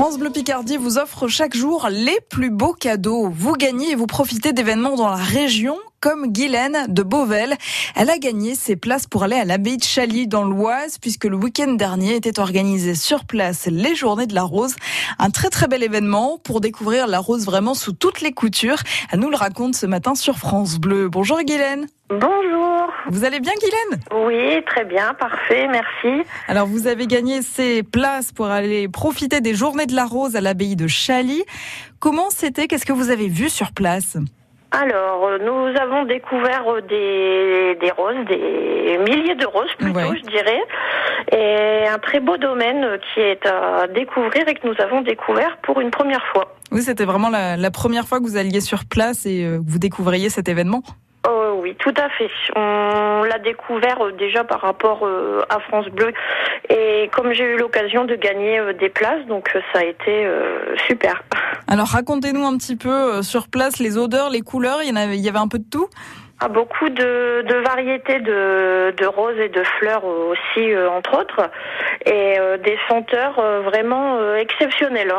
France Bleu Picardie vous offre chaque jour les plus beaux cadeaux. Vous gagnez et vous profitez d'événements dans la région comme Guylaine de Beauvel. Elle a gagné ses places pour aller à l'abbaye de Chaly dans l'Oise puisque le week-end dernier était organisé sur place les journées de la rose. Un très très bel événement pour découvrir la rose vraiment sous toutes les coutures. Elle nous le raconte ce matin sur France Bleu. Bonjour Guylaine. Bonjour. Vous allez bien Guylaine? Oui, très bien, parfait, merci. Alors vous avez gagné ces places pour aller profiter des journées de la rose à l'abbaye de Chaly. Comment c'était? Qu'est-ce que vous avez vu sur place? Alors, euh, nous avons découvert euh, des, des roses, des milliers de roses plutôt, Ouais. je dirais, et un très beau domaine euh, qui est à découvrir et que nous avons découvert pour une première fois. Oui, c'était vraiment la, la première fois que vous alliez sur place et que vous découvriez cet événement. Oh oui, tout à fait. On l'a découvert déjà par rapport à France Bleu, et comme j'ai eu l'occasion de gagner des places, donc ça a été super. Alors racontez-nous un petit peu euh, sur place les odeurs, les couleurs, il y, en avait, il y avait un peu de tout? Ah, beaucoup de, de variétés de, de roses et de fleurs aussi, euh, entre autres, et euh, des senteurs euh, vraiment exceptionnelles.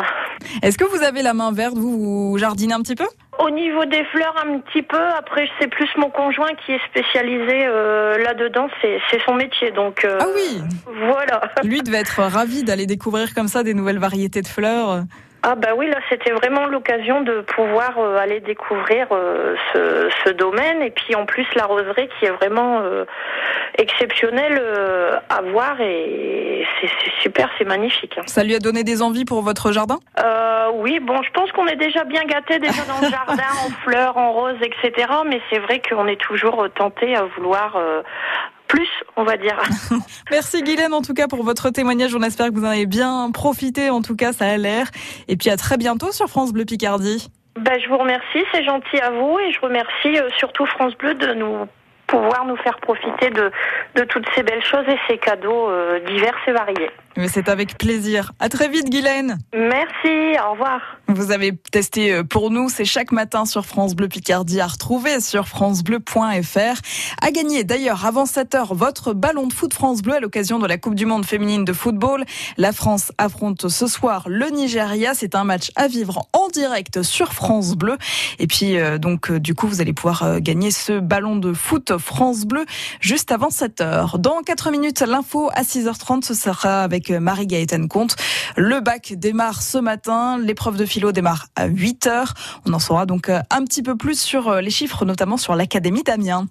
Est-ce que vous avez la main verte, vous, vous jardinez un petit peu? Au niveau des fleurs, un petit peu. Après, c'est plus mon conjoint qui est spécialisé euh, là-dedans. C'est c'est son métier, donc euh, Ah oui voilà. Lui devait être ravi d'aller découvrir comme ça des nouvelles variétés de fleurs. Ah bah oui, là, c'était vraiment l'occasion de pouvoir euh, aller découvrir euh, ce, ce domaine, et puis en plus la roseraie qui est vraiment euh, exceptionnelle à voir, et c'est super, c'est magnifique. hein. Ça lui a donné des envies pour votre jardin? Euh, oui, bon, je pense qu'on est déjà bien gâté déjà dans le jardin, en fleurs, en roses, etc. Mais c'est vrai qu'on est toujours tenté à vouloir plus, on va dire. Merci Guylaine en tout cas pour votre témoignage. On espère que vous en avez bien profité. En tout cas, ça a l'air. Et puis à très bientôt sur France Bleu Picardie. Ben, je vous remercie, c'est gentil à vous, et je remercie euh, surtout France Bleu de nous pouvoir nous faire profiter de, de toutes ces belles choses et ces cadeaux euh, divers et variés. Mais c'est avec plaisir. À très vite Guylaine. Merci, au revoir. Vous avez testé euh, pour nous, c'est chaque matin sur France Bleu Picardie à retrouver sur francebleu.fr. À gagner d'ailleurs avant 7h votre ballon de foot France Bleu à l'occasion de la Coupe du Monde féminine de football. La France affronte ce soir le Nigeria. C'est un match à vivre en direct sur France Bleu. Et puis euh, donc euh, du coup vous allez pouvoir euh, gagner ce ballon de foot France Bleu juste avant 7h. Dans 4 minutes, l'info à 6h30, ce sera avec euh, Marie-Gaëtane Comte. Le bac démarre ce matin, l'épreuve de philo démarre à 8h. On en saura donc euh, un petit peu plus sur euh, les chiffres, notamment sur l'Académie d'Amiens.